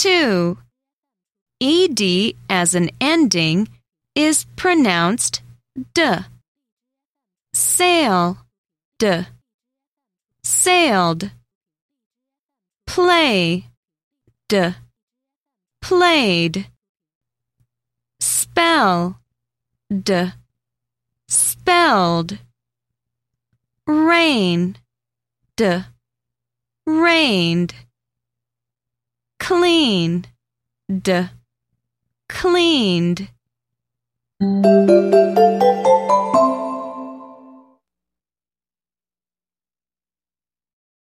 2. ED as an ending is pronounced d. Sail, d. Sailed. Play, d. Played. Spell, d. Spelled. Rain, d. Rained. Clean, d. Cleaned.